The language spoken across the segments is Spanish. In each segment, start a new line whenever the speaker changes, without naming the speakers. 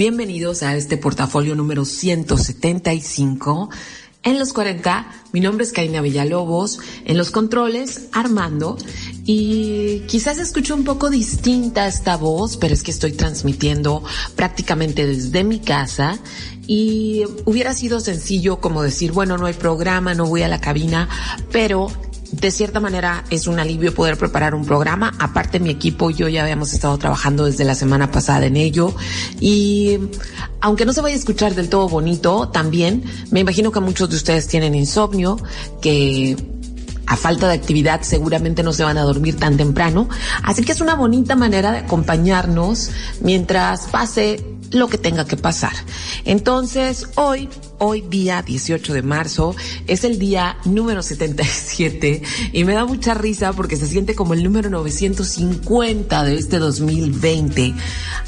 Bienvenidos a este portafolio número 175. En los 40, mi nombre es Karina Villalobos, en los controles, Armando, y quizás escucho un poco distinta esta voz, pero es que estoy transmitiendo prácticamente desde mi casa y hubiera sido sencillo como decir, bueno, no hay programa, no voy a la cabina, pero de cierta manera es un alivio poder preparar un programa. Aparte mi equipo y yo ya habíamos estado trabajando desde la semana pasada en ello y aunque no se vaya a escuchar del todo bonito, también me imagino que muchos de ustedes tienen insomnio, que a falta de actividad seguramente no se van a dormir tan temprano. Así que es una bonita manera de acompañarnos mientras pase lo que tenga que pasar. Entonces, hoy, hoy día 18 de marzo, es el día número 77 y me da mucha risa porque se siente como el número 950 de este 2020.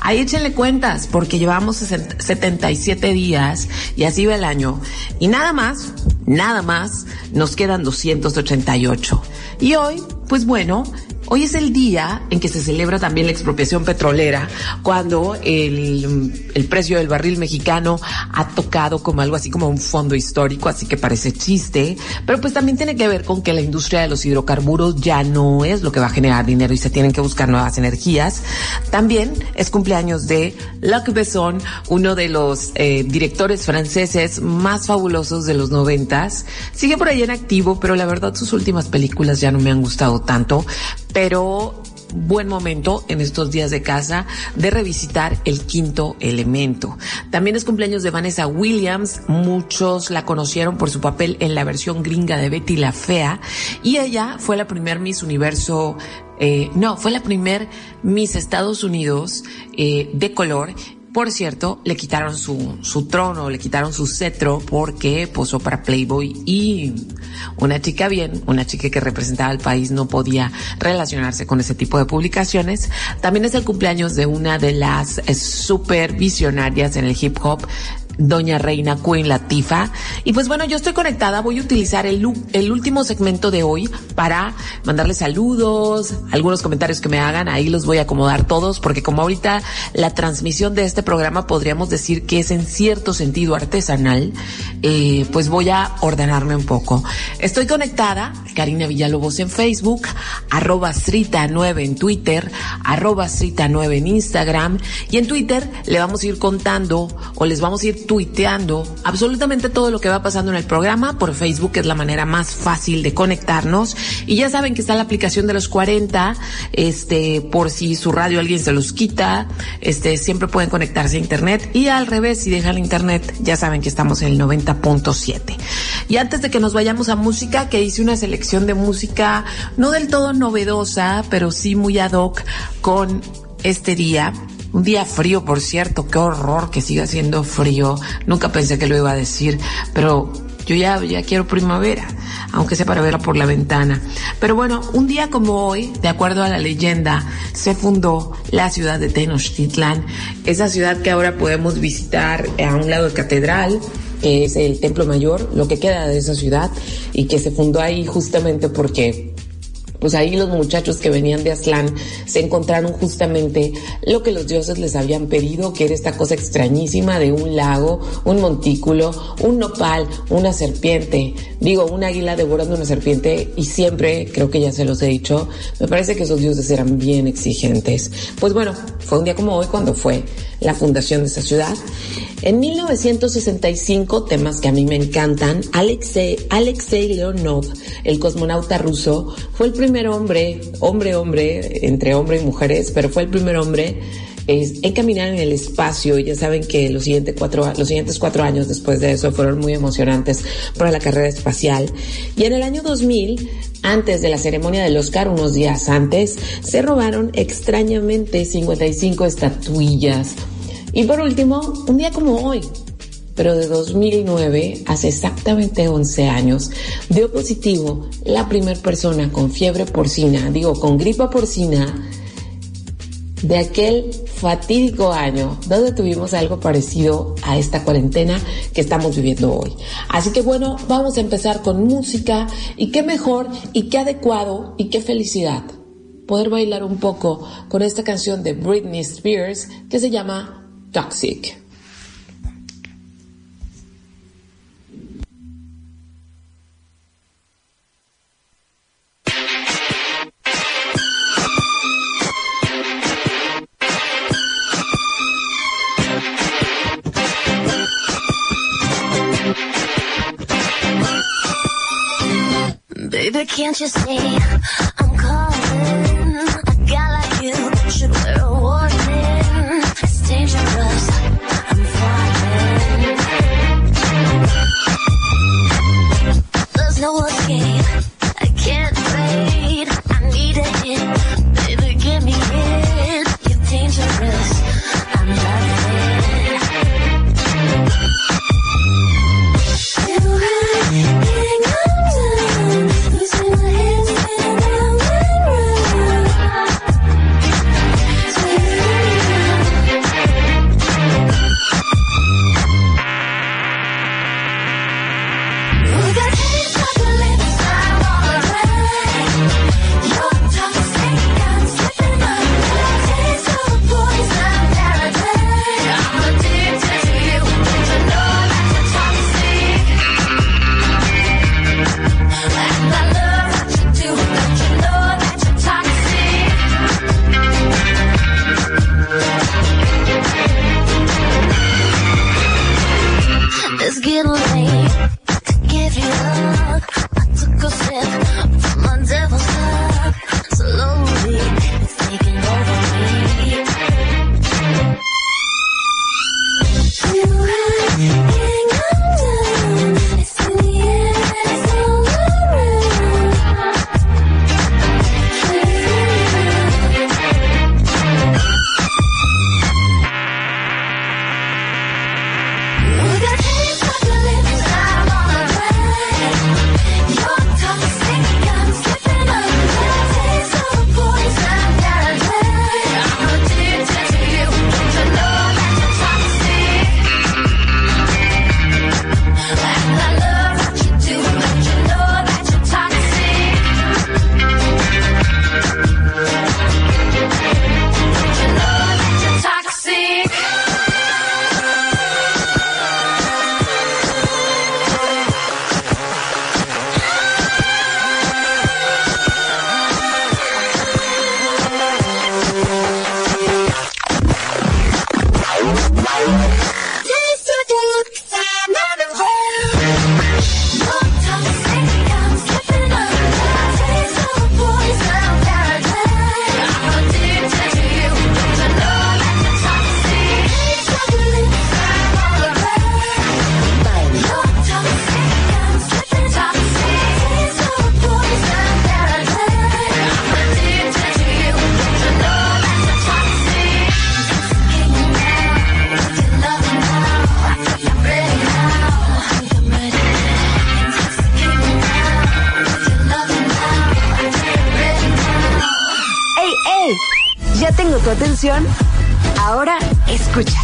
Ahí échenle cuentas porque llevamos 77 días y así va el año. Y nada más, nada más, nos quedan 288. Y hoy, pues bueno, Hoy es el día en que se celebra también la expropiación petrolera, cuando el, precio del barril mexicano ha tocado como algo así como un fondo histórico, así que parece chiste, pero pues también tiene que ver con que la industria de los hidrocarburos ya no es lo que va a generar dinero y se tienen que buscar nuevas energías. También es cumpleaños de Luc Besson, uno de los eh, directores franceses más fabulosos de los noventas. Sigue por ahí en activo, pero la verdad sus últimas películas ya no me han gustado tanto pero buen momento en estos días de casa de revisitar el quinto elemento. También es cumpleaños de Vanessa Williams, muchos la conocieron por su papel en la versión gringa de Betty la Fea y ella fue la primer Miss Universo eh, no, fue la primer Miss Estados Unidos eh, de color por cierto, le quitaron su, su trono, le quitaron su cetro porque posó para Playboy y una chica bien, una chica que representaba al país no podía relacionarse con ese tipo de publicaciones. También es el cumpleaños de una de las super visionarias en el hip hop, doña Reina Queen Latifa. Y pues bueno, yo estoy conectada, voy a utilizar el, el último segmento de hoy para mandarles saludos, algunos comentarios que me hagan, ahí los voy a acomodar todos, porque como ahorita la transmisión de este programa podríamos decir que es en cierto sentido artesanal, eh, pues voy a ordenarme un poco. Estoy conectada, Karina Villalobos en Facebook, arroba Srita9 en Twitter, arroba Srita9 en Instagram, y en Twitter le vamos a ir contando o les vamos a ir tuiteando absolutamente todo lo que va pasando en el programa. Por Facebook es la manera más fácil de conectarnos. Y ya saben que está la aplicación de los 40, este, por si su radio alguien se los quita, este, siempre pueden conectarse a internet. Y al revés, si dejan internet, ya saben que estamos en el 90.7. Y antes de que nos vayamos a música, que hice una selección de música no del todo novedosa, pero sí muy ad hoc con este día un día frío, por cierto, qué horror que siga siendo frío. Nunca pensé que lo iba a decir, pero yo ya, ya quiero primavera, aunque sea para verla por la ventana. Pero bueno, un día como hoy, de acuerdo a la leyenda, se fundó la ciudad de Tenochtitlan, esa ciudad que ahora podemos visitar a un lado de catedral, que es el Templo Mayor, lo que queda de esa ciudad, y que se fundó ahí justamente porque pues ahí los muchachos que venían de Aslan se encontraron justamente lo que los dioses les habían pedido, que era esta cosa extrañísima de un lago, un montículo, un nopal, una serpiente, digo, un águila devorando una serpiente y siempre, creo que ya se los he dicho, me parece que esos dioses eran bien exigentes. Pues bueno, fue un día como hoy cuando fue la fundación de esa ciudad. En 1965, temas que a mí me encantan, Alexei, Alexei Leonov, el cosmonauta ruso, fue el primer hombre, hombre, hombre, entre hombre y mujeres, pero fue el primer hombre en caminar en el espacio. Ya saben que los, siguientes cuatro, los siguientes cuatro años después de eso fueron muy emocionantes para la carrera espacial. Y en el año 2000, antes de la ceremonia del Oscar, unos días antes, se robaron extrañamente 55 estatuillas y por último, un día como hoy, pero de 2009, hace exactamente 11 años, dio positivo la primera persona con fiebre porcina, digo, con gripa porcina, de aquel fatídico año donde tuvimos algo parecido a esta cuarentena que estamos viviendo hoy. Así que bueno, vamos a empezar con música y qué mejor y qué adecuado y qué felicidad poder bailar un poco con esta canción de Britney Spears que se llama toxic.
Baby, can't you see getting
late. Atención. Ahora escucha.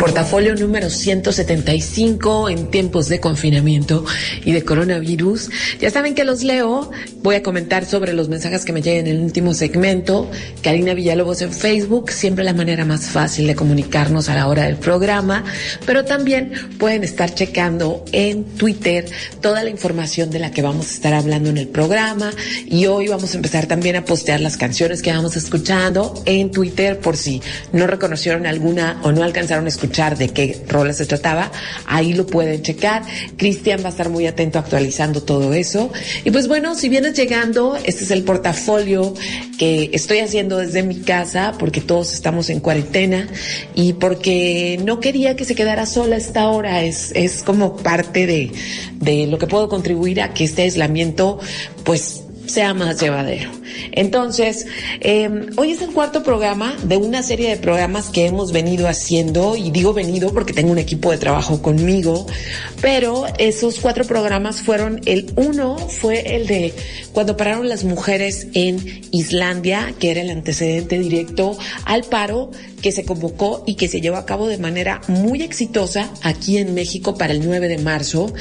Portafolio número 175 en tiempos de confinamiento y de coronavirus. Ya saben que los leo. Voy a comentar sobre los mensajes que me llegan en el último segmento. Karina Villalobos en Facebook, siempre la manera más fácil de comunicarnos a la hora del programa. Pero también pueden estar checando en Twitter toda la información de la que vamos a estar hablando en el programa. Y hoy vamos a empezar también a postear las canciones que vamos escuchando en Twitter por si no reconocieron alguna o no alcanzaron a escuchar de qué rola se trataba, ahí lo pueden checar. Cristian va a estar muy atento actualizando todo eso. Y pues bueno, si vienes llegando, este es el portafolio que estoy haciendo desde mi casa porque todos estamos en cuarentena y porque no quería que se quedara sola esta hora. Es, es como parte de, de lo que puedo contribuir a que este aislamiento pues sea más llevadero. Entonces, eh, hoy es el cuarto programa de una serie de programas que hemos venido haciendo, y digo venido porque tengo un equipo de trabajo conmigo, pero esos cuatro programas fueron, el uno fue el de cuando pararon las mujeres en Islandia, que era el antecedente directo al paro que se convocó y que se llevó a cabo de manera muy exitosa aquí en México para el 9 de marzo.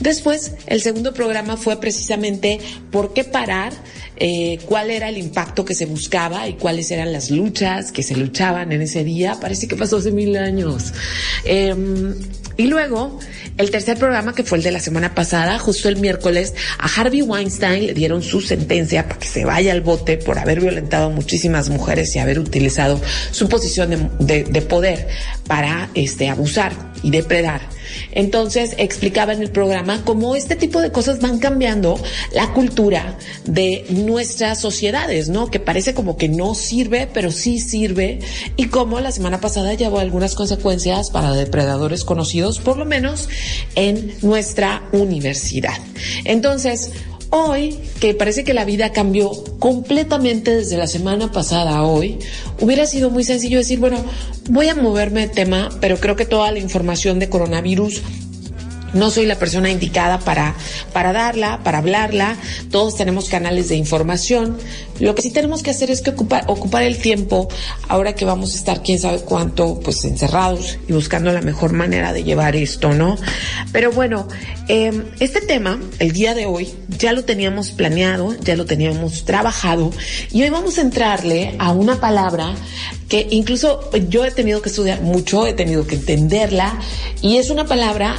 Después, el segundo programa fue precisamente ¿Por qué parar? Eh, cuál era el impacto que se buscaba y cuáles eran las luchas que se luchaban en ese día. Parece que pasó hace mil años. Em, y luego, el tercer programa, que fue el de la semana pasada, justo el miércoles, a Harvey Weinstein le dieron su sentencia para que se vaya al bote por haber violentado a muchísimas mujeres y haber utilizado su posición de, de poder para este, abusar y depredar. Entonces explicaba en el programa cómo este tipo de cosas van cambiando la cultura de nuestras sociedades, ¿no? Que parece como que no sirve, pero sí sirve y cómo la semana pasada llevó algunas consecuencias para depredadores conocidos, por lo menos en nuestra universidad. Entonces, Hoy, que parece que la vida cambió completamente desde la semana pasada a hoy, hubiera sido muy sencillo decir, bueno, voy a moverme de tema, pero creo que toda la información de coronavirus no soy la persona indicada para, para darla, para hablarla. Todos tenemos canales de información. Lo que sí tenemos que hacer es que ocupar, ocupar el tiempo, ahora que vamos a estar quién sabe cuánto, pues encerrados y buscando la mejor manera de llevar esto, ¿no? Pero bueno, eh, este tema, el día de hoy, ya lo teníamos planeado, ya lo teníamos trabajado y hoy vamos a entrarle a una palabra que incluso yo he tenido que estudiar mucho, he tenido que entenderla y es una palabra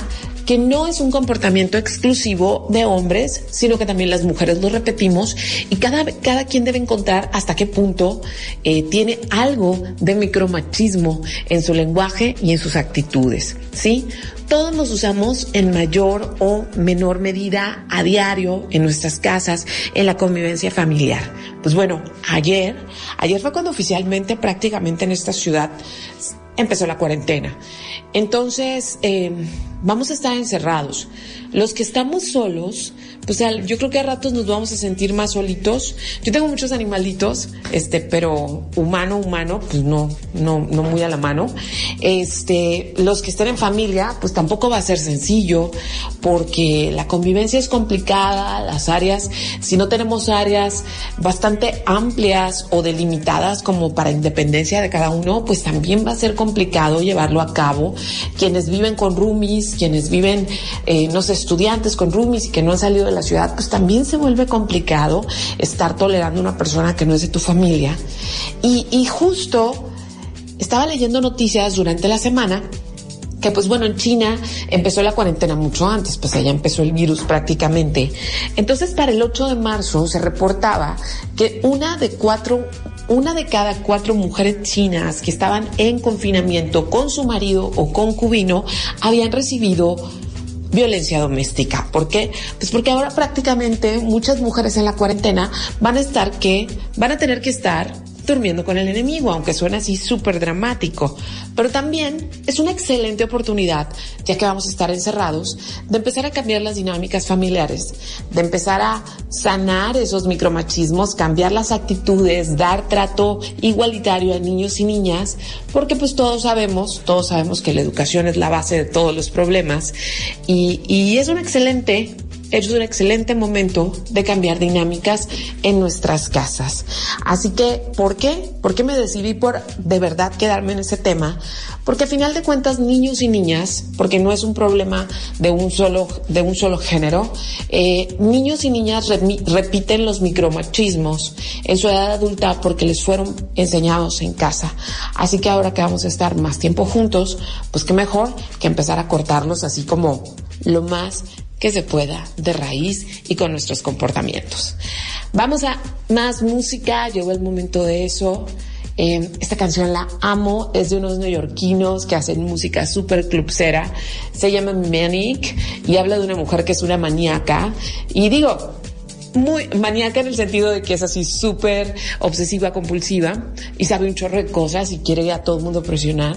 que no es un comportamiento exclusivo de hombres, sino que también las mujeres lo repetimos y cada, cada quien debe encontrar hasta qué punto eh, tiene algo de micromachismo en su lenguaje y en sus actitudes, ¿sí? Todos los usamos en mayor o menor medida a diario en nuestras casas, en la convivencia familiar. Pues bueno, ayer, ayer fue cuando oficialmente prácticamente en esta ciudad empezó la cuarentena. Entonces, eh, vamos a estar encerrados. Los que estamos solos, pues yo creo que a ratos nos vamos a sentir más solitos. Yo tengo muchos animalitos, este, pero humano, humano, pues no, no, no muy a la mano. Este, los que estén en familia, pues tampoco va a ser sencillo, porque la convivencia es complicada, las áreas, si no tenemos áreas bastante amplias o delimitadas como para independencia de cada uno, pues también va a ser complicado llevarlo a cabo. Quienes viven con roomies, quienes viven, eh, no sé, estudiantes con roomies y que no han salido de la ciudad, pues también se vuelve complicado estar tolerando a una persona que no es de tu familia. Y, y justo estaba leyendo noticias durante la semana que pues bueno, en China empezó la cuarentena mucho antes, pues allá empezó el virus prácticamente. Entonces para el 8 de marzo se reportaba que una de cuatro, una de cada cuatro mujeres chinas que estaban en confinamiento con su marido o concubino habían recibido violencia doméstica. ¿Por qué? Pues porque ahora prácticamente muchas mujeres en la cuarentena van a estar que, van a tener que estar durmiendo con el enemigo, aunque suena así súper dramático. Pero también es una excelente oportunidad, ya que vamos a estar encerrados, de empezar a cambiar las dinámicas familiares, de empezar a sanar esos micromachismos, cambiar las actitudes, dar trato igualitario a niños y niñas, porque pues todos sabemos, todos sabemos que la educación es la base de todos los problemas y, y es un excelente es un excelente momento de cambiar dinámicas en nuestras casas. Así que, ¿por qué? ¿Por qué me decidí por de verdad quedarme en ese tema? Porque a final de cuentas, niños y niñas, porque no es un problema de un solo, de un solo género, eh, niños y niñas repiten los micromachismos en su edad adulta porque les fueron enseñados en casa. Así que ahora que vamos a estar más tiempo juntos, pues qué mejor que empezar a cortarlos así como lo más que se pueda de raíz y con nuestros comportamientos. Vamos a más música, llegó el momento de eso. Eh, esta canción la amo, es de unos neoyorquinos que hacen música súper clubsera. Se llama Manic y habla de una mujer que es una maníaca. Y digo, muy maníaca en el sentido de que es así súper obsesiva, compulsiva y sabe un chorro de cosas y quiere a todo el mundo presionar.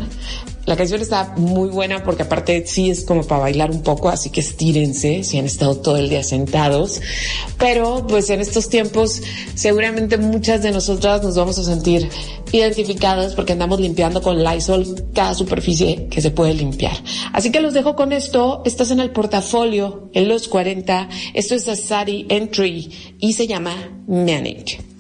La canción está muy buena porque aparte sí es como para bailar un poco, así que estírense si han estado todo el día sentados. Pero pues en estos tiempos seguramente muchas de nosotras nos vamos a sentir identificadas porque andamos limpiando con Lysol cada superficie que se puede limpiar. Así que los dejo con esto. Estás en el portafolio en los 40. Esto es Asari Entry y se llama Manic.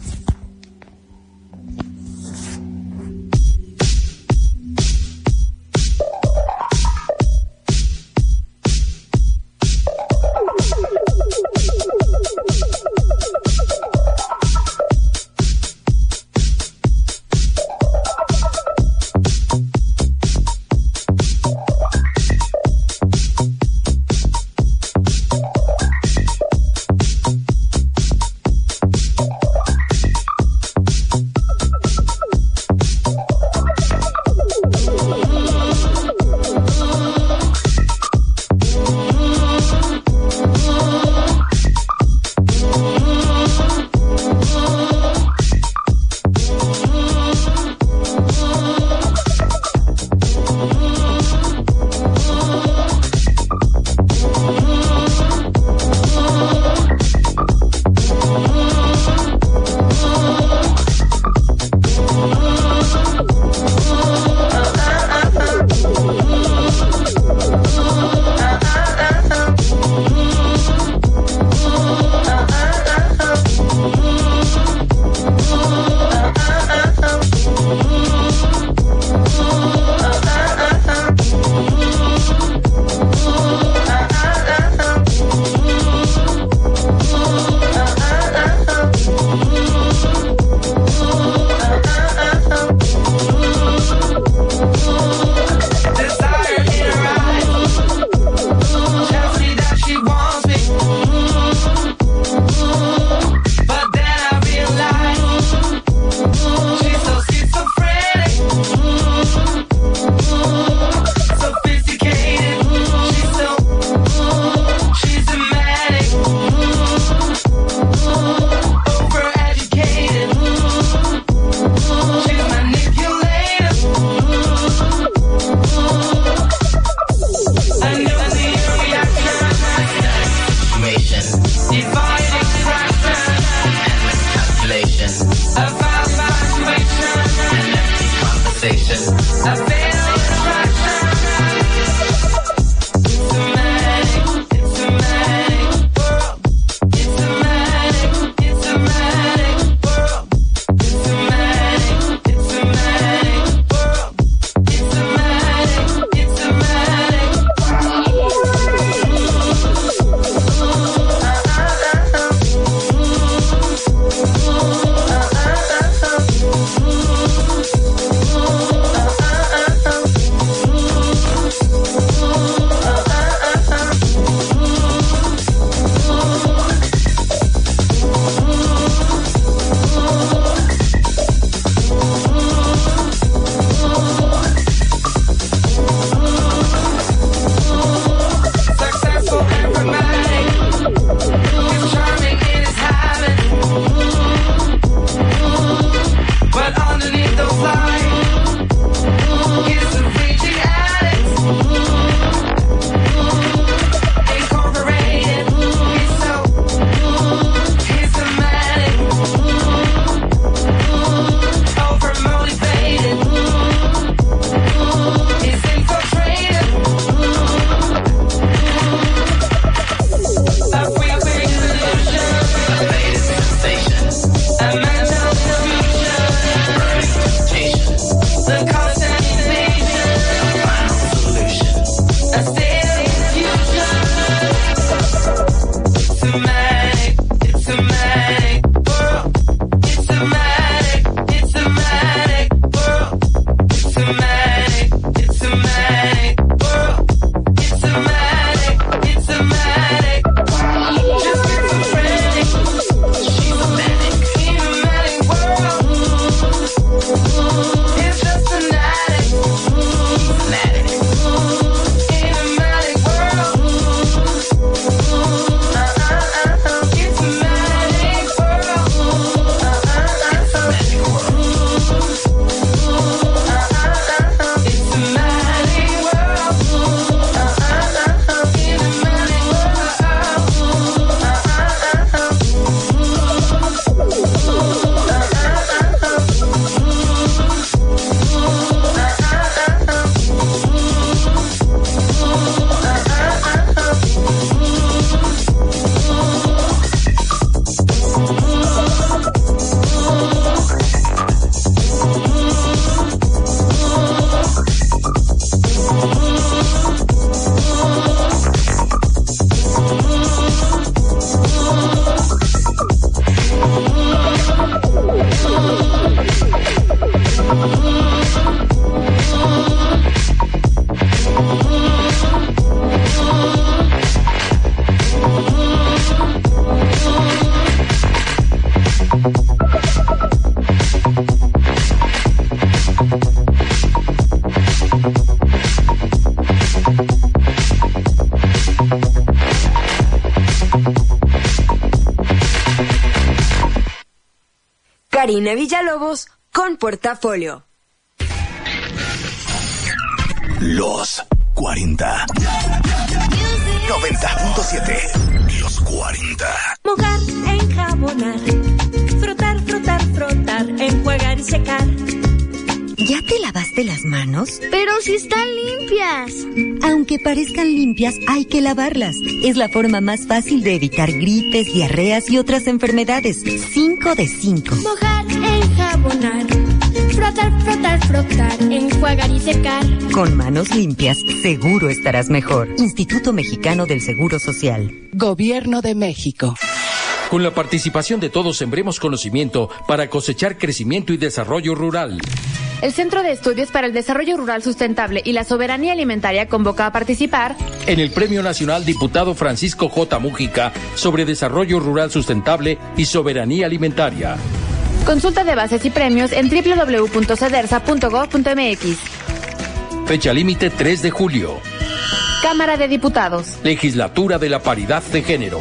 Karina Villalobos con Portafolio.
Los 40. 90.7. Los 40.
Mojar, enjabonar, frotar, frotar, frotar, enjuagar y secar.
¿Ya te lavaste las manos?
Pero si están limpias.
Aunque parezcan limpias, hay que lavarlas. Es la forma más fácil de evitar gripes, diarreas y otras enfermedades. 5 de 5.
Mojar, enjabonar, frotar, frotar, frotar, enjuagar y secar.
Con manos limpias, seguro estarás mejor. Instituto Mexicano del Seguro Social.
Gobierno de México.
Con la participación de todos sembremos conocimiento para cosechar crecimiento y desarrollo rural.
El Centro de Estudios para el Desarrollo Rural Sustentable y la Soberanía Alimentaria convoca a participar
en el Premio Nacional Diputado Francisco J. Mújica sobre Desarrollo Rural Sustentable y Soberanía Alimentaria.
Consulta de bases y premios en www.cedersa.gov.mx.
Fecha límite 3 de julio.
Cámara de Diputados.
Legislatura de la Paridad de Género.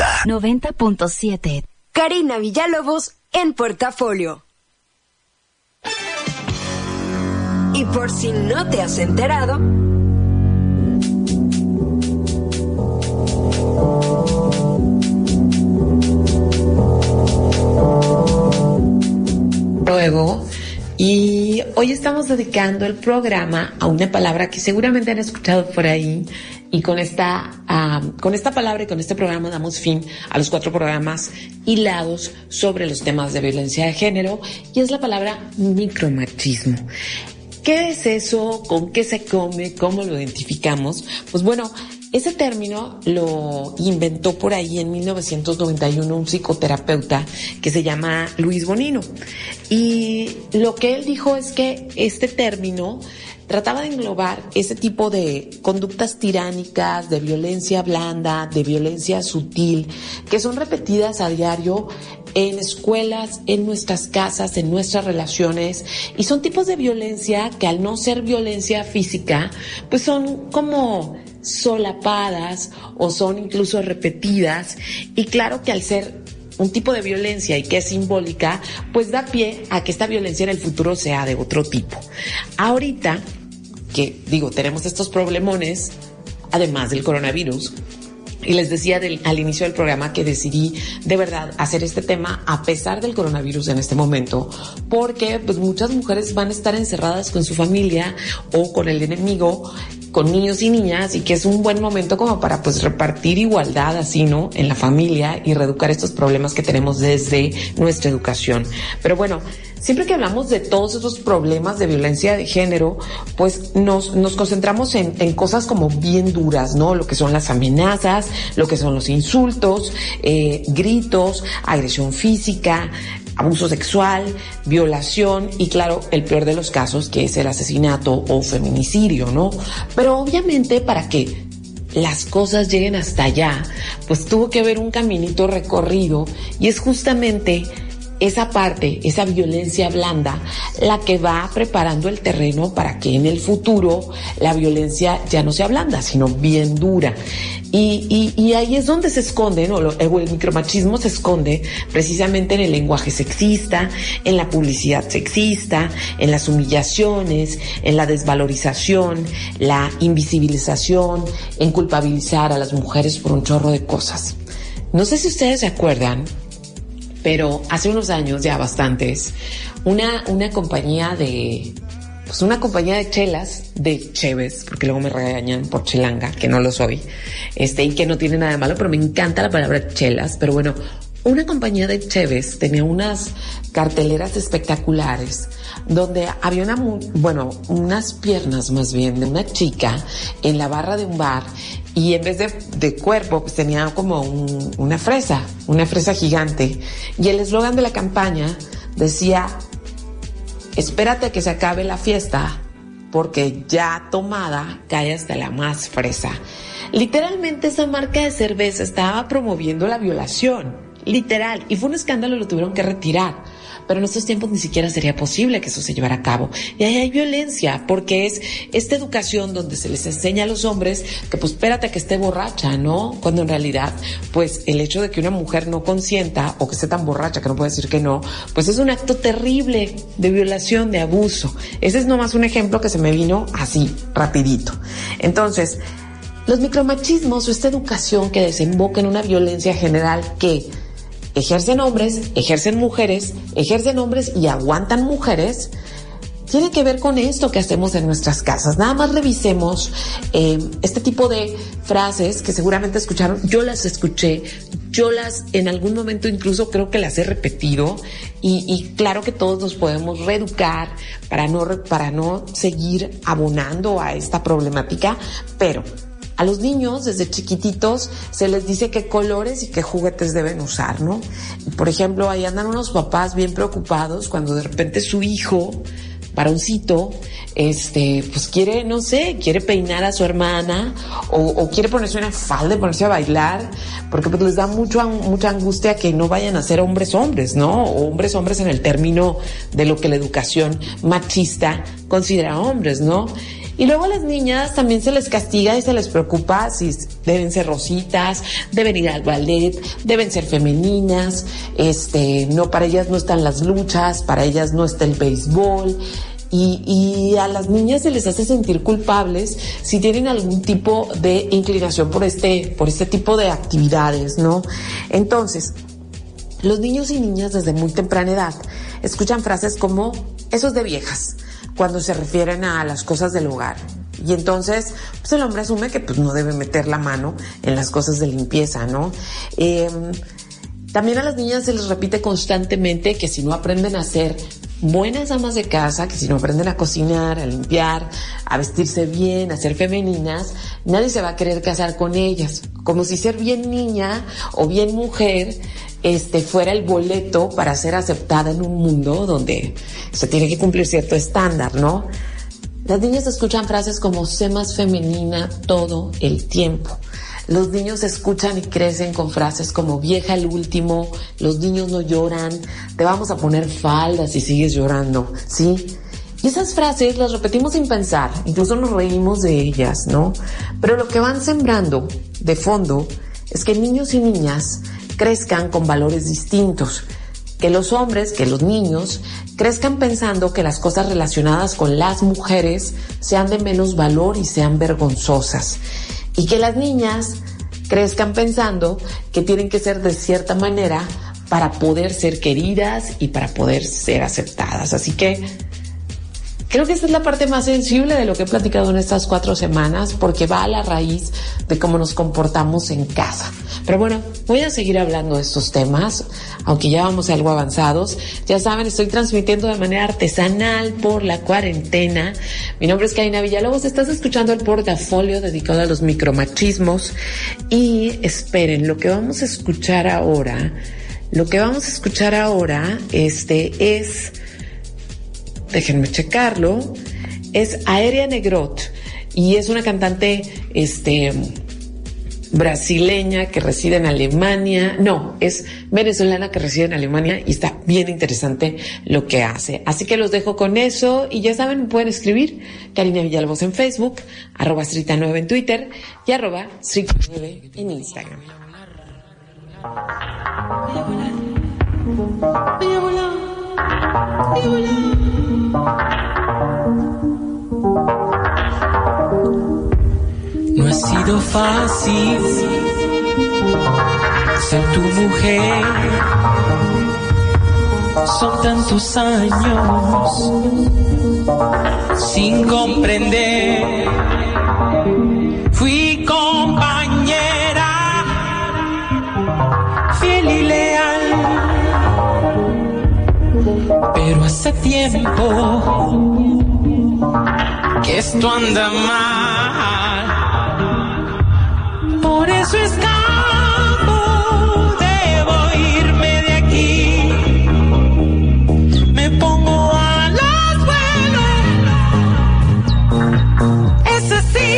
40.
90.7. Karina Villalobos en portafolio. Y por si no te has enterado,
Luego, y hoy estamos dedicando el programa a una palabra que seguramente han escuchado por ahí y con esta, con esta palabra y con este programa damos fin a los cuatro programas hilados sobre los temas de violencia de género y es la palabra micromachismo. ¿Qué es eso? ¿Con qué se come? ¿Cómo lo identificamos? Pues bueno, ese término lo inventó por ahí en 1991 un psicoterapeuta que se llama Luis Bonino. Y lo que él dijo es que este término trataba de englobar ese tipo de conductas tiránicas, de violencia blanda, de violencia sutil, que son repetidas a diario en escuelas, en nuestras casas, en nuestras relaciones, y son tipos de violencia que al no ser violencia física, pues son como solapadas o son incluso repetidas, y claro que al ser un tipo de violencia y que es simbólica, pues da pie a que esta violencia en el futuro sea de otro tipo. Ahorita, que digo, tenemos estos problemones, además del coronavirus, y les decía al inicio del programa que decidí de verdad hacer este tema a pesar del coronavirus en este momento, porque pues muchas mujeres van a estar encerradas con su familia o con el enemigo con niños y niñas y que es un buen momento como para pues repartir igualdad así, ¿no? En la familia y reeducar estos problemas que tenemos desde nuestra educación. Pero bueno, siempre que hablamos de todos esos problemas de violencia de género, pues nos, nos concentramos en, en cosas como bien duras, ¿no? Lo que son las amenazas, lo que son los insultos, eh, gritos, agresión física, abuso sexual, violación y claro, el peor de los casos que es el asesinato o feminicidio, ¿no? Pero obviamente para que las cosas lleguen hasta allá, pues tuvo que haber un caminito recorrido y es justamente esa parte, esa violencia blanda, la que va preparando el terreno para que en el futuro la violencia ya no sea blanda, sino bien dura. Y, y, y ahí es donde se esconde, ¿no? El micromachismo se esconde precisamente en el lenguaje sexista, en la publicidad sexista, en las humillaciones, en la desvalorización, la invisibilización, en culpabilizar a las mujeres por un chorro de cosas. No sé si ustedes se acuerdan, pero hace unos años, ya bastantes, una, una compañía de, pues una compañía de chelas, de cheves, porque luego me regañan por chelanga, que no lo soy, este, y que no tiene nada de malo, pero me encanta la palabra chelas, pero bueno, una compañía de Cheves tenía unas carteleras espectaculares donde había una, bueno, unas piernas más bien de una chica en la barra de un bar y en vez de, cuerpo pues tenía como una fresa, una fresa gigante. Y el eslogan de la campaña decía, espérate a que se acabe la fiesta porque ya tomada cae hasta la más fresa. Literalmente esa marca de cerveza estaba promoviendo la violación literal, y fue un escándalo, lo tuvieron que retirar. Pero en estos tiempos ni siquiera sería posible que eso se llevara a cabo. Y ahí hay violencia, porque es esta educación donde se les enseña a los hombres que pues espérate que esté borracha, ¿no? Cuando en realidad, pues el hecho de que una mujer no consienta o que esté tan borracha que no puede decir que no, pues es un acto terrible de violación, de abuso. Ese es nomás un ejemplo que se me vino así, rapidito. Entonces, los micromachismos o esta educación que desemboca en una violencia general que ejercen hombres, ejercen mujeres, ejercen hombres y aguantan mujeres, tiene que ver con esto que hacemos en nuestras casas. Nada más revisemos eh, este tipo de frases que seguramente escucharon. Yo las escuché, yo las en algún momento incluso creo que las he repetido y, claro que todos nos podemos reeducar para no, para no seguir abonando a esta problemática, pero a los niños desde chiquititos se les dice qué colores y qué juguetes deben usar, ¿no? Por ejemplo, ahí andan unos papás bien preocupados cuando de repente su hijo varoncito, este, pues quiere, no sé, quiere peinar a su hermana o, quiere ponerse una falda ponerse a bailar, porque pues les da mucho, mucha angustia que no vayan a ser hombres hombres, ¿no? O hombres hombres en el término de lo que la educación machista considera hombres, ¿no? Y luego a las niñas también se les castiga y se les preocupa si deben ser rositas, deben ir al ballet, deben ser femeninas, este, no, para ellas no están las luchas, para ellas no está el béisbol. Y, y, a las niñas se les hace sentir culpables si tienen algún tipo de inclinación por este, por este tipo de actividades, ¿no? Entonces, los niños y niñas desde muy temprana edad escuchan frases como, eso es de viejas, cuando se refieren a las cosas del hogar. Y entonces, pues el hombre asume que pues no debe meter la mano en las cosas de limpieza, ¿no? Em, también a las niñas se les repite constantemente que si no aprenden a ser buenas amas de casa, que si no aprenden a cocinar, a limpiar, a vestirse bien, a ser femeninas, nadie se va a querer casar con ellas. Como si ser bien niña o bien mujer este fuera el boleto para ser aceptada en un mundo donde se tiene que cumplir cierto estándar, ¿no? Las niñas escuchan frases como sé más femenina todo el tiempo. Los niños escuchan y crecen con frases como vieja el último, los niños no lloran, te vamos a poner faldas si sigues llorando, ¿sí? Y esas frases las repetimos sin pensar, incluso nos reímos de ellas, ¿no? Pero lo que van sembrando de fondo es que niños y niñas crezcan con valores distintos, que los hombres, que los niños crezcan pensando que las cosas relacionadas con las mujeres sean de menos valor y sean vergonzosas, y que las niñas crezcan pensando que tienen que ser de cierta manera para poder ser queridas y para poder ser aceptadas. Así que Creo que esta es la parte más sensible de lo que he platicado en estas cuatro semanas porque va a la raíz de cómo nos comportamos en casa. Pero bueno, voy a seguir hablando de estos temas, aunque ya vamos algo avanzados. Ya saben, estoy transmitiendo de manera artesanal por la cuarentena. Mi nombre es Karina Villalobos, estás escuchando el portafolio dedicado a los micromachismos y esperen, lo que vamos a escuchar ahora, lo que vamos a escuchar ahora, este es déjenme checarlo, es Aérea Negrot y es una cantante este, brasileña que reside en Alemania, no, es venezolana que reside en Alemania y está bien interesante lo que hace. Así que los dejo con eso y ya saben, pueden escribir Karina Villalobos en Facebook, arroba Strita9 en Twitter y arroba Strita9 en Instagram.
No ha sido fácil ser tu mujer. Son tantos años sin comprender. Tiempo que esto anda mal. Por eso escapo, debo irme de aquí. Me pongo a las buenas. Es así.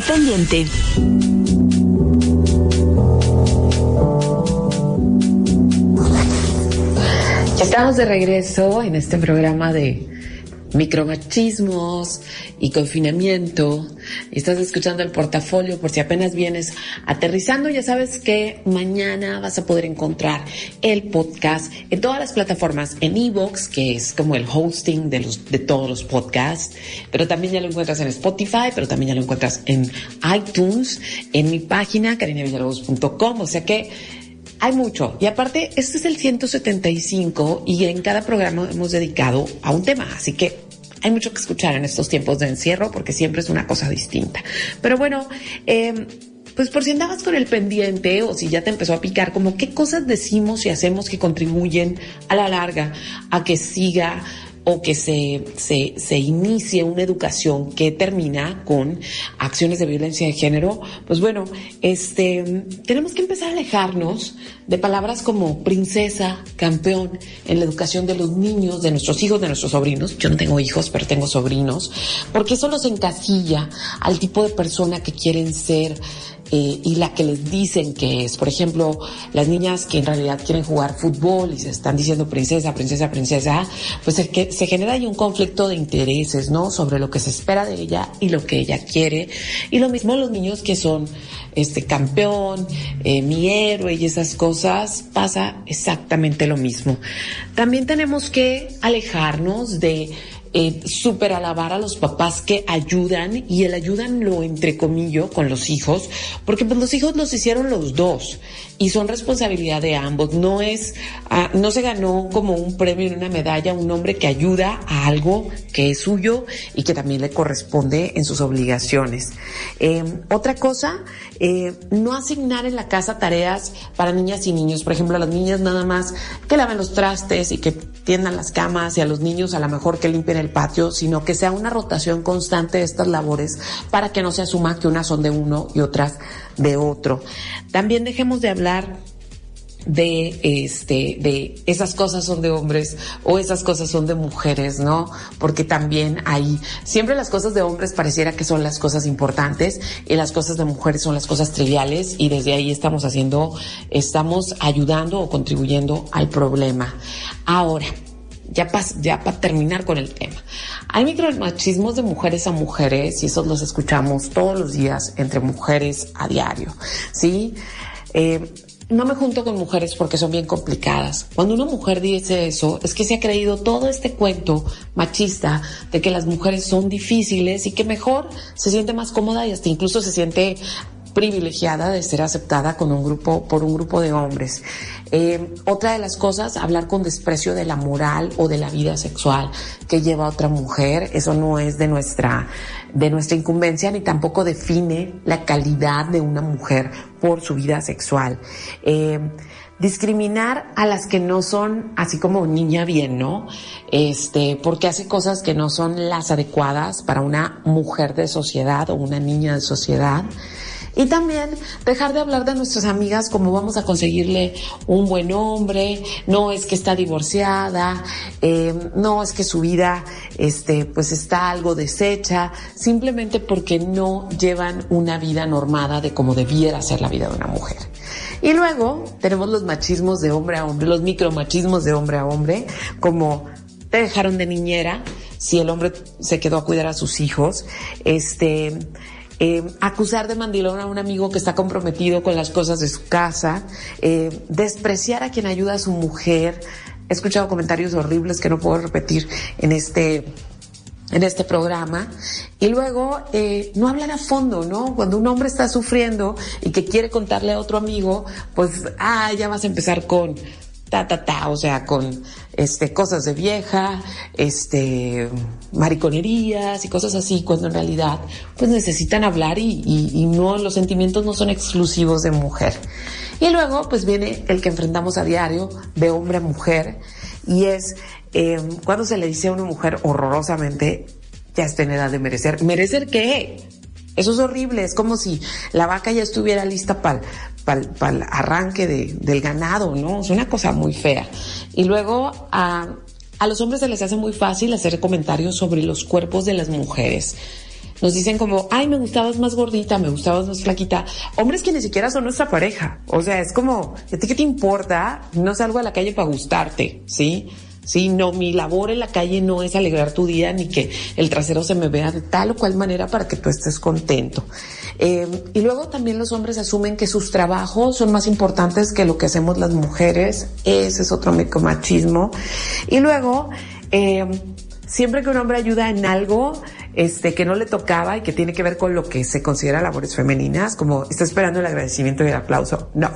Pendiente.
Estamos de regreso en este programa de micromachismos y confinamiento. Y estás escuchando el portafolio por si apenas vienes aterrizando. Ya sabes que mañana vas a poder encontrar el podcast en todas las plataformas, en Evox, que es como el hosting de, los, de todos los podcasts, pero también ya lo encuentras en Spotify, pero también ya lo encuentras en iTunes, en mi página, carinevillalobos.com. O sea que hay mucho. Y aparte, este es el 175 y en cada programa hemos dedicado a un tema. Así que hay mucho que escuchar en estos tiempos de encierro porque siempre es una cosa distinta. Pero bueno, eh, pues por si andabas con el pendiente o si ya te empezó a picar, como qué cosas decimos y hacemos que contribuyen a la larga a que siga o que se, se, se inicie una educación que termina con acciones de violencia de género, pues bueno, este, tenemos que empezar a alejarnos de palabras como princesa, campeón, en la educación de los niños, de nuestros hijos, de nuestros sobrinos. Yo no tengo hijos, pero tengo sobrinos, porque eso los encasilla al tipo de persona que quieren ser eh, y la que les dicen que es. Por ejemplo, las niñas que en realidad quieren jugar fútbol y se están diciendo princesa, princesa, princesa, pues es que se genera ahí un conflicto de intereses, ¿no? Sobre lo que se espera de ella y lo que ella quiere. Y lo mismo los niños que son este campeón, eh, mi héroe y esas cosas, pasa exactamente lo mismo. También tenemos que alejarnos de eh, súper alabar a los papás que ayudan y el ayudan lo entrecomillo con los hijos, porque pues los hijos los hicieron los dos y son responsabilidad de ambos. No es, ah, no se ganó como un premio una medalla un hombre que ayuda a algo que es suyo y que también le corresponde en sus obligaciones. Eh, otra cosa, eh, no asignar en la casa tareas para niñas y niños. Por ejemplo, a las niñas nada más que laven los trastes y que tiendan las camas y a los niños a lo mejor que limpien el patio, sino que sea una rotación constante de estas labores para que no se asuma que unas son de uno y otras de otro. También dejemos de hablar de este de esas cosas son de hombres o esas cosas son de mujeres, ¿no? Porque también hay siempre las cosas de hombres pareciera que son las cosas importantes y las cosas de mujeres son las cosas triviales y desde ahí estamos haciendo estamos ayudando o contribuyendo al problema. Ahora, ya para ya pa terminar con el tema. Hay micromachismos de mujeres a mujeres y esos los escuchamos todos los días entre mujeres a diario, ¿sí? Eh, no me junto con mujeres porque son bien complicadas. Cuando una mujer dice eso, es que se ha creído todo este cuento machista de que las mujeres son difíciles y que mejor se siente más cómoda y hasta incluso se siente privilegiada de ser aceptada con un grupo, por un grupo de hombres. Eh, otra de las cosas, hablar con desprecio de la moral o de la vida sexual que lleva otra mujer, eso no es de nuestra, de nuestra incumbencia ni tampoco define la calidad de una mujer por su vida sexual. Eh, discriminar a las que no son así como niña bien, ¿no? Este, porque hace cosas que no son las adecuadas para una mujer de sociedad o una niña de sociedad. Y también dejar de hablar de nuestras amigas como vamos a conseguirle un buen hombre, no es que está divorciada, eh, no es que su vida este, pues está algo deshecha, simplemente porque no llevan una vida normada de como debiera ser la vida de una mujer. Y luego tenemos los machismos de hombre a hombre, los micromachismos de hombre a hombre, como te dejaron de niñera, si el hombre se quedó a cuidar a sus hijos, este, eh, acusar de mandilón a un amigo que está comprometido con las cosas de su casa, eh, despreciar a quien ayuda a su mujer. He escuchado comentarios horribles que no puedo repetir en este en este programa y luego eh, no hablar a fondo, ¿no? Cuando un hombre está sufriendo y que quiere contarle a otro amigo, pues ah ya vas a empezar con ta ta ta, o sea, con este cosas de vieja, este mariconerías y cosas así, cuando en realidad pues necesitan hablar y, y, y no los sentimientos no son exclusivos de mujer. Y luego pues viene el que enfrentamos a diario de hombre a mujer y es eh, cuando se le dice a una mujer horrorosamente ya está en edad de merecer. ¿Merecer qué? Eso es horrible, es como si la vaca ya estuviera lista para el arranque de, del ganado, ¿no? Es una cosa muy fea. Y luego a, a los hombres se les hace muy fácil hacer comentarios sobre los cuerpos de las mujeres. Nos dicen como, ay, me gustabas más gordita, me gustabas más flaquita. Hombres que ni siquiera son nuestra pareja. O sea, es como, ¿a ti qué te importa? No salgo a la calle para gustarte. Sí, no, mi labor en la calle no es alegrar tu día ni que el trasero se me vea de tal o cual manera para que tú estés contento. Eh, y luego también los hombres asumen que sus trabajos son más importantes que lo que hacemos las mujeres. Ese es otro micromachismo. Y luego, eh, siempre que un hombre ayuda en algo, este, que no le tocaba y que tiene que ver con lo que se considera labores femeninas, como está esperando el agradecimiento y el aplauso. No.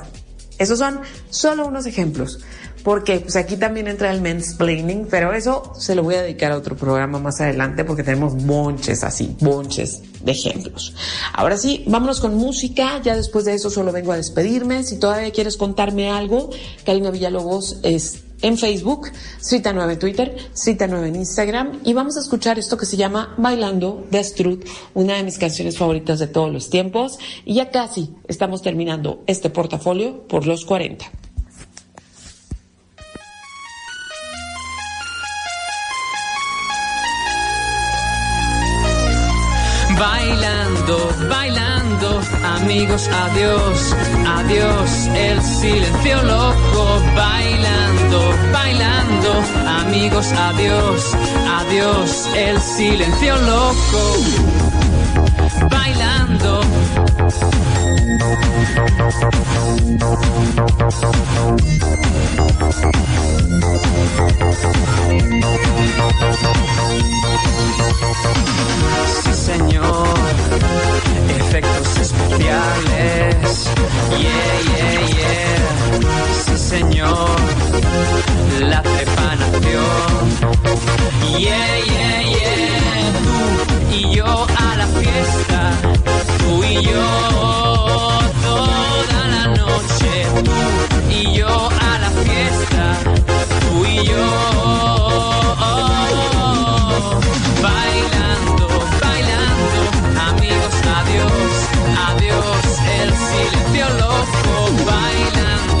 Esos son solo unos ejemplos porque pues aquí también entra el mansplaining, pero eso se lo voy a dedicar a otro programa más adelante porque tenemos bonches así, bonches de ejemplos. Ahora sí, vámonos con música, ya después de eso solo vengo a despedirme. Si todavía quieres contarme algo, Karina Villalobos es en Facebook, Cita 9 en Twitter, Cita 9 en Instagram y vamos a escuchar esto que se llama Bailando de Astrud, una de mis canciones favoritas de todos los tiempos y ya casi estamos terminando este portafolio por los 40.
Amigos, adiós, adiós, el silencio loco. Bailando, bailando, amigos, adiós, adiós, el silencio loco. Bailando. Sí, señor, efectos especiales. Yeah, yeah, yeah. Sí, señor, la trepanación. Yeah, yeah, yeah. Y yo a la fiesta. Tú y yo toda la noche. Tú y yo a la fiesta. Tú y yo. Bailando, bailando, amigos, adiós, adiós, el silencio loco. Bailando,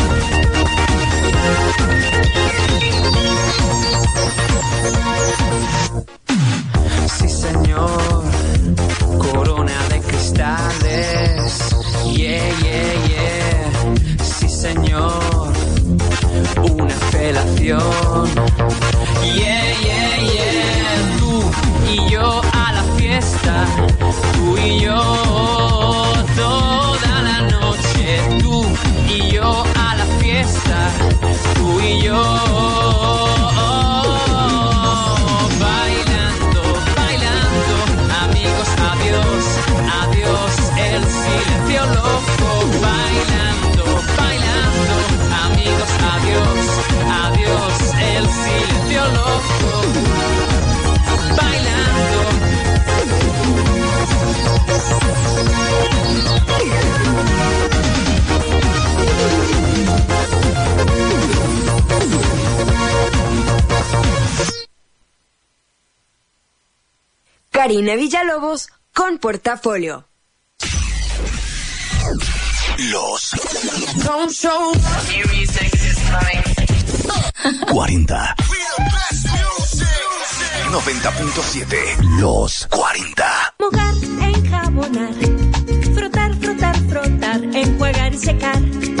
Karina Villalobos con portafolio.
Los 40. 90.7. Los 40.
Mojar, enjabonar, frotar, frotar, frotar, enjuagar y secar.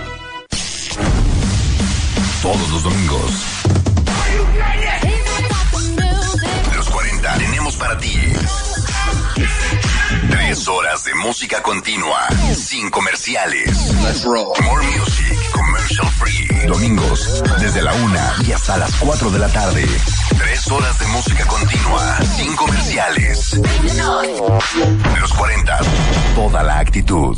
Todos los domingos. Los 40 tenemos para ti. Tres horas de música continua, sin comerciales. More music, commercial free. Domingos, desde la una y hasta las 4 de la tarde. Tres horas de música continua, sin comerciales. Los 40, toda la actitud.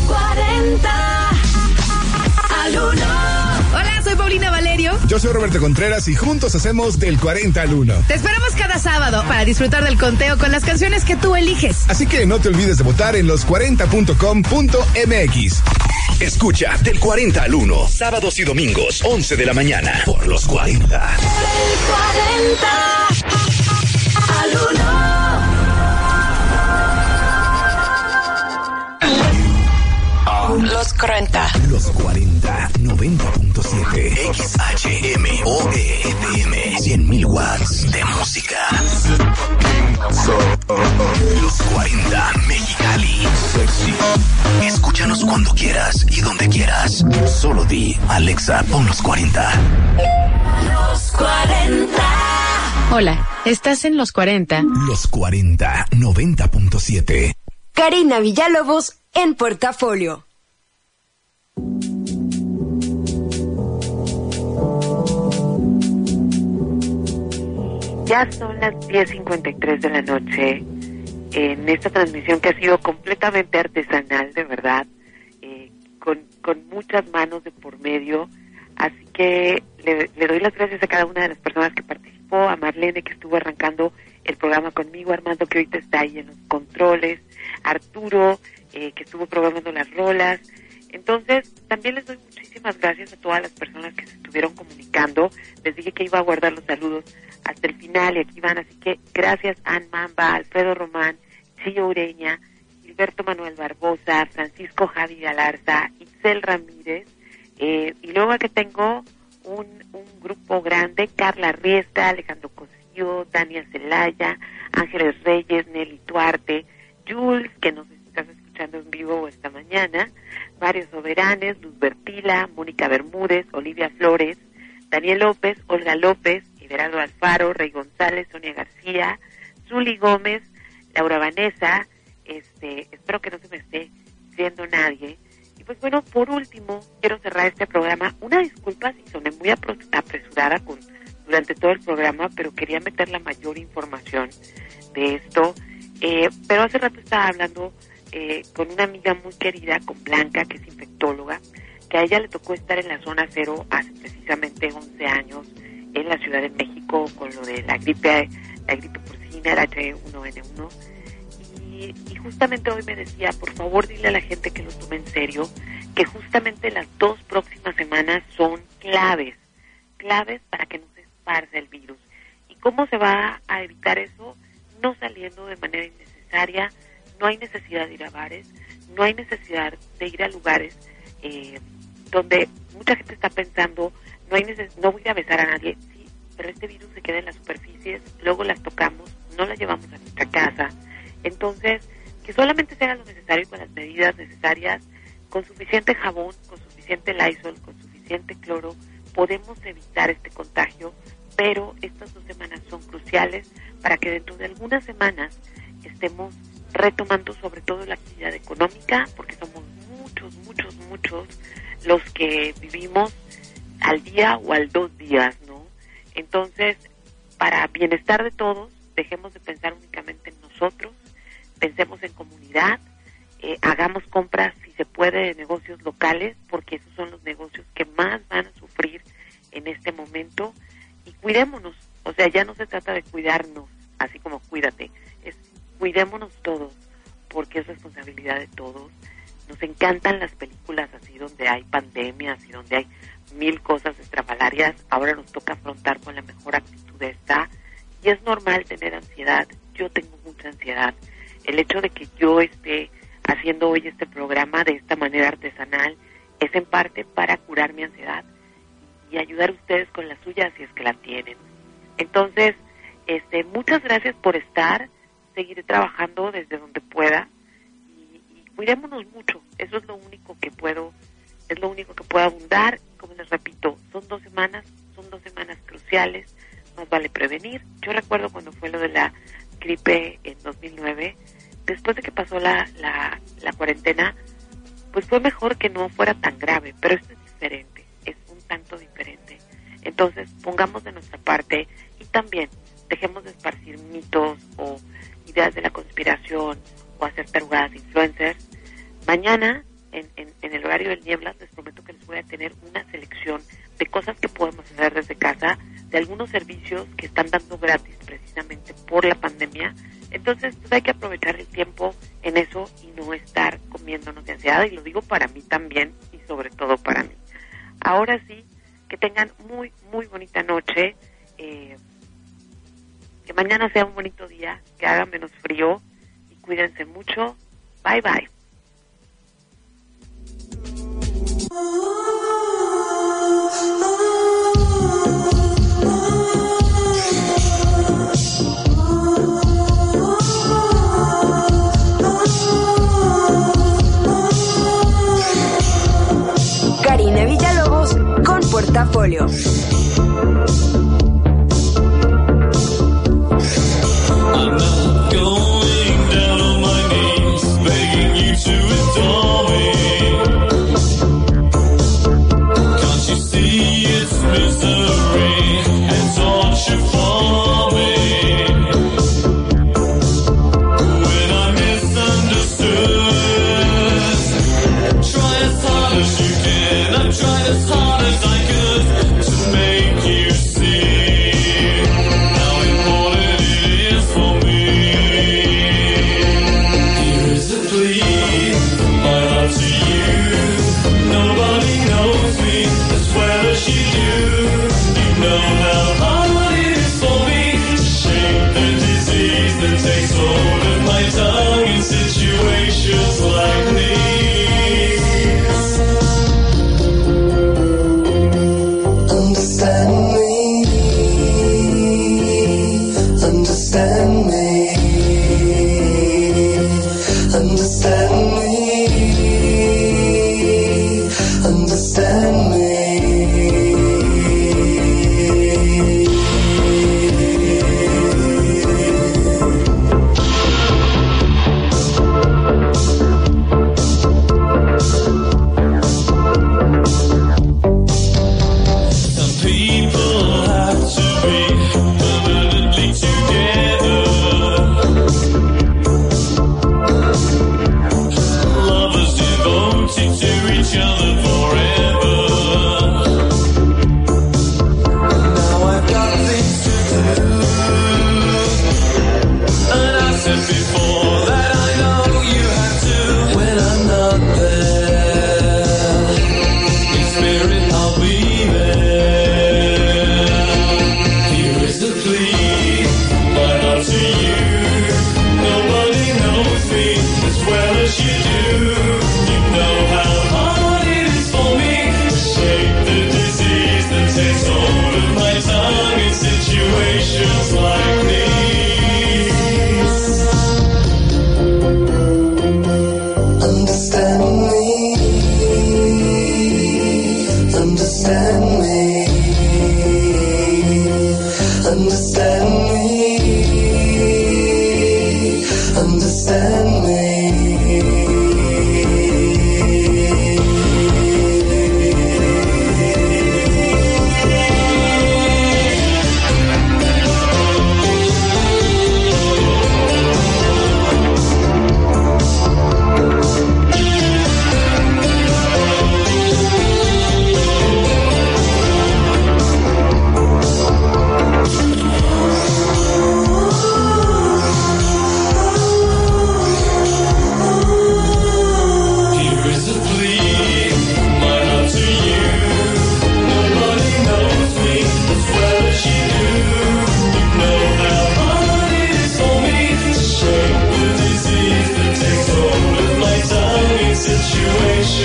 El 40 al 1.
Hola, soy Paulina Valerio.
Yo soy Roberto Contreras y juntos hacemos del 40 al 1.
Te esperamos cada sábado para disfrutar del conteo con las canciones que tú eliges.
Así que no te olvides de votar en los40.com.mx.
Escucha del 40 al 1, sábados y domingos, 11 de la mañana, por los 40.
El 40 al 1.
Los 40.
Los 40, 90.7, XHMOE, FM, 100.000 watts de música. Los 40, Mexicali, sexy. Escúchanos cuando quieras y donde quieras. Solo di, Alexa, pon los 40.
Los 40.
Hola, estás en los 40.
Los 40, 90.7.
Karina Villalobos en portafolio.
Ya son las 10.53 de la noche en esta transmisión que ha sido completamente artesanal, de verdad, eh, con, con muchas manos de por medio. Así que le, doy las gracias a cada una de las personas que participó, a Marlene que estuvo arrancando el programa conmigo, Armando que ahorita está ahí en los controles, Arturo eh, que estuvo programando las rolas. Entonces, también les doy muchísimas gracias a todas las personas que se estuvieron comunicando. Les dije que iba a guardar los saludos hasta el final y aquí van. Así que gracias a Mamba, Alfredo Román, Chillo Ureña, Gilberto Manuel Barbosa, Francisco Javi Galarza, Itzel Ramírez. Eh, y luego que tengo un, un grupo grande, Carla Riesta, Alejandro Cos- Castillo, Dania Celaya, Ángeles Reyes, Nelly Duarte, Jules, que nos estás escuchando en vivo esta mañana, Mario Soberanes, Luz Bertila, Mónica Bermúdez, Olivia Flores, Daniel López, Olga López, Everardo Alfaro, Rey González, Sonia García, Zuli Gómez, Laura Vanessa, este, espero que no se me esté viendo nadie. Y pues bueno, por último, quiero cerrar este programa. Una disculpa si soné muy apresurada con, durante todo el programa, pero quería meter la mayor información de esto. Eh, pero hace rato estaba hablando eh, con una amiga muy querida, con Blanca, que es infectóloga, que a ella le tocó estar en la zona cero hace precisamente 11 años en la Ciudad de México con lo de la gripe, la gripe porcina, el H1N1. Y, y justamente hoy me decía, por favor dile a la gente que lo tome en serio, que justamente las dos próximas semanas son claves, claves para que no se esparce el virus. ¿Y cómo se va a evitar eso? No saliendo de manera innecesaria, no hay necesidad de ir a bares, no hay necesidad de ir a lugares eh, donde mucha gente está pensando, no hay neces- no voy a besar a nadie, sí, pero este virus se queda en las superficies, luego las tocamos, no las llevamos a nuestra casa. Entonces, que solamente se haga lo necesario con las medidas necesarias, con suficiente jabón, con suficiente Lysol, con suficiente cloro, podemos evitar este contagio, pero estas dos semanas son cruciales para que dentro de algunas semanas estemos retomando sobre todo la actividad económica, porque somos muchos, muchos, muchos los que vivimos al día o al dos días, ¿no? Entonces, para bienestar de todos, dejemos de pensar únicamente en nosotros, pensemos en comunidad, eh, hagamos compras, si se puede, de negocios locales, porque esos son los negocios que más van a sufrir en este momento, y cuidémonos, o sea, ya no se trata de cuidarnos, así como cuídate, es cuidémonos todos, porque es responsabilidad de todos. Nos encantan las películas así donde hay pandemias y donde hay mil cosas estrafalarias. Ahora nos toca afrontar con la mejor actitud esta. Y es normal tener ansiedad. Yo tengo mucha ansiedad. El hecho de que yo esté haciendo hoy este programa de esta manera artesanal es en parte para curar mi ansiedad y ayudar a ustedes con la suya si es que la tienen. Entonces, este, muchas gracias por estar. Seguiré trabajando desde donde pueda y, y cuidémonos mucho. Eso es lo único que puedo, es lo único que puedo abundar. Como les repito, son dos semanas, son dos semanas cruciales. Más vale prevenir. Yo recuerdo cuando fue lo de la gripe en 2009, después de que pasó la, la, cuarentena, pues fue mejor que no fuera tan grave, pero esto es diferente, es un tanto diferente. Entonces, pongamos de nuestra parte y también dejemos de esparcir mitos o ideas de la conspiración o hacer tarugadas influencers. Mañana, en, en, en el horario del Nieblas, les prometo que les voy a tener una selección de cosas que podemos hacer desde casa, de algunos servicios que están dando gratis precisamente por la pandemia. Entonces, pues hay que aprovechar el tiempo en eso y no estar comiéndonos de ansiedad. Y lo digo para mí también y sobre todo para mí. Ahora sí, que tengan muy, muy bonita noche. Eh, que mañana sea un bonito día, que haga menos frío y cuídense mucho. Bye bye.
Oh.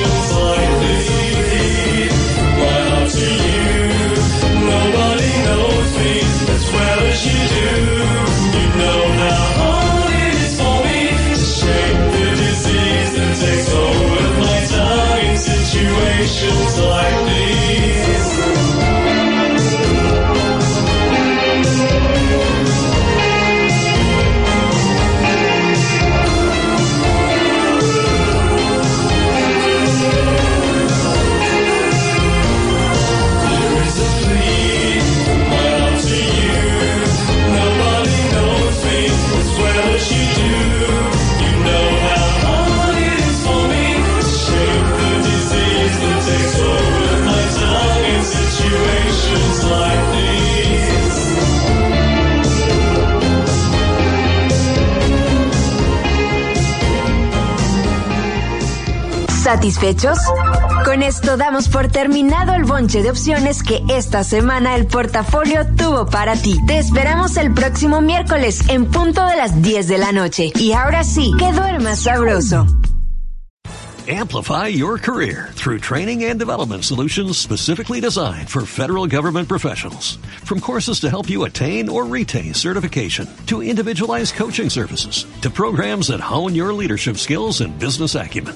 feels
¿Satisfechos? Con esto damos por terminado el bonche de opciones que esta semana el portafolio tuvo para ti. Te esperamos el próximo miércoles en punto de las 10 de la noche. Y ahora sí, que duermas sabroso.
Amplify your career through training and development solutions specifically designed for federal government professionals. From courses to help you attain or retain certification, to individualized coaching services, to programs that hone your leadership skills and business acumen,